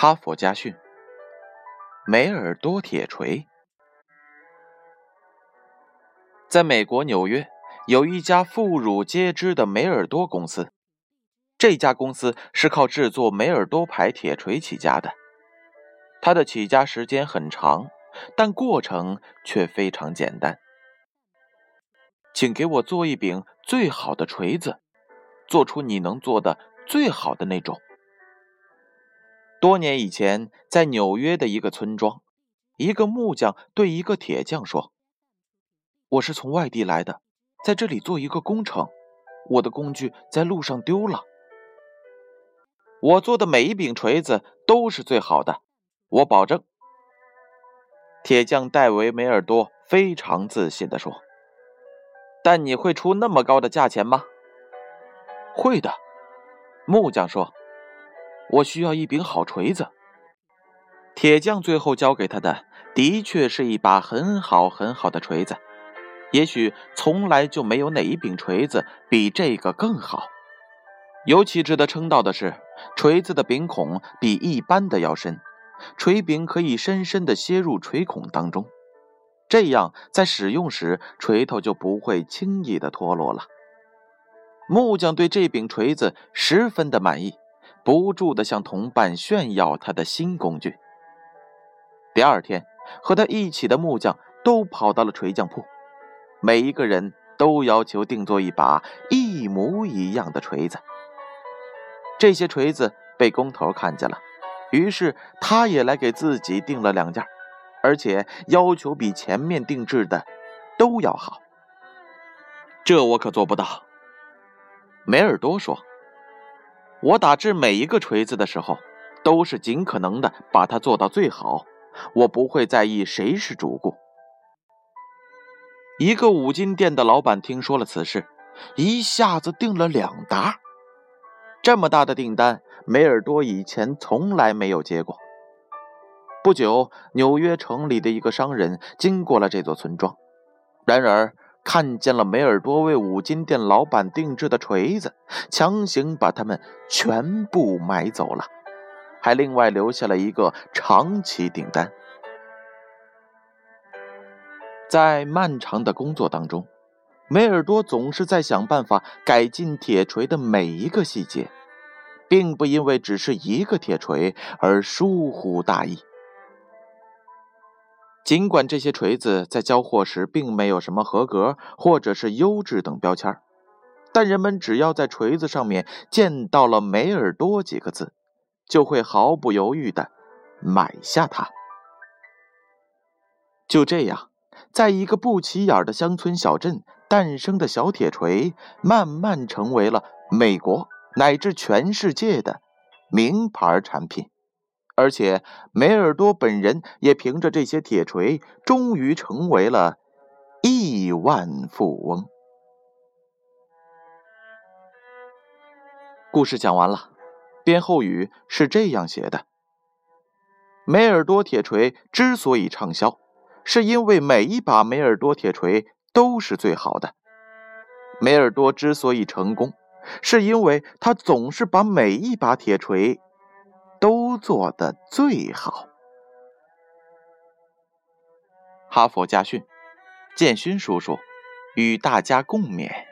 哈佛家训：梅尔多铁锤。在美国纽约，有一家妇孺皆知的梅尔多公司。这家公司是靠制作梅尔多牌铁锤起家的。它的起家时间很长，但过程却非常简单。请给我做一柄最好的锤子，做出你能做的最好的那种。多年以前，在纽约的一个村庄，一个木匠对一个铁匠说：“我是从外地来的，在这里做一个工程，我的工具在路上丢了。我做的每一柄锤子都是最好的，我保证。”铁匠戴维·梅尔多非常自信地说：“但你会出那么高的价钱吗？”“会的。”木匠说。我需要一柄好锤子。铁匠最后交给他的，的确是一把很好很好的锤子。也许从来就没有哪一柄锤子比这个更好。尤其值得称道的是，锤子的柄孔比一般的要深，锤柄可以深深地楔入锤孔当中，这样在使用时，锤头就不会轻易地脱落了。木匠对这柄锤子十分的满意。不住地向同伴炫耀他的新工具。第二天，和他一起的木匠都跑到了锤匠铺，每一个人都要求定做一把一模一样的锤子。这些锤子被工头看见了，于是他也来给自己订了两件，而且要求比前面定制的都要好。这我可做不到，梅尔多说。我打制每一个锤子的时候，都是尽可能的把它做到最好。我不会在意谁是主顾。一个五金店的老板听说了此事，一下子订了两沓。这么大的订单，梅尔多以前从来没有接过。不久，纽约城里的一个商人经过了这座村庄，然而。看见了梅尔多为五金店老板定制的锤子，强行把它们全部买走了，还另外留下了一个长期订单。在漫长的工作当中，梅尔多总是在想办法改进铁锤的每一个细节，并不因为只是一个铁锤而疏忽大意。尽管这些锤子在交货时并没有什么合格或者是优质等标签，但人们只要在锤子上面见到了“梅尔多”几个字，就会毫不犹豫地买下它。就这样，在一个不起眼的乡村小镇诞生的小铁锤，慢慢成为了美国乃至全世界的名牌产品。而且，梅尔多本人也凭着这些铁锤，终于成为了亿万富翁。故事讲完了，编后语是这样写的：梅尔多铁锤之所以畅销，是因为每一把梅尔多铁锤都是最好的。梅尔多之所以成功，是因为他总是把每一把铁锤。都做得最好。哈佛家训，建勋叔叔与大家共勉。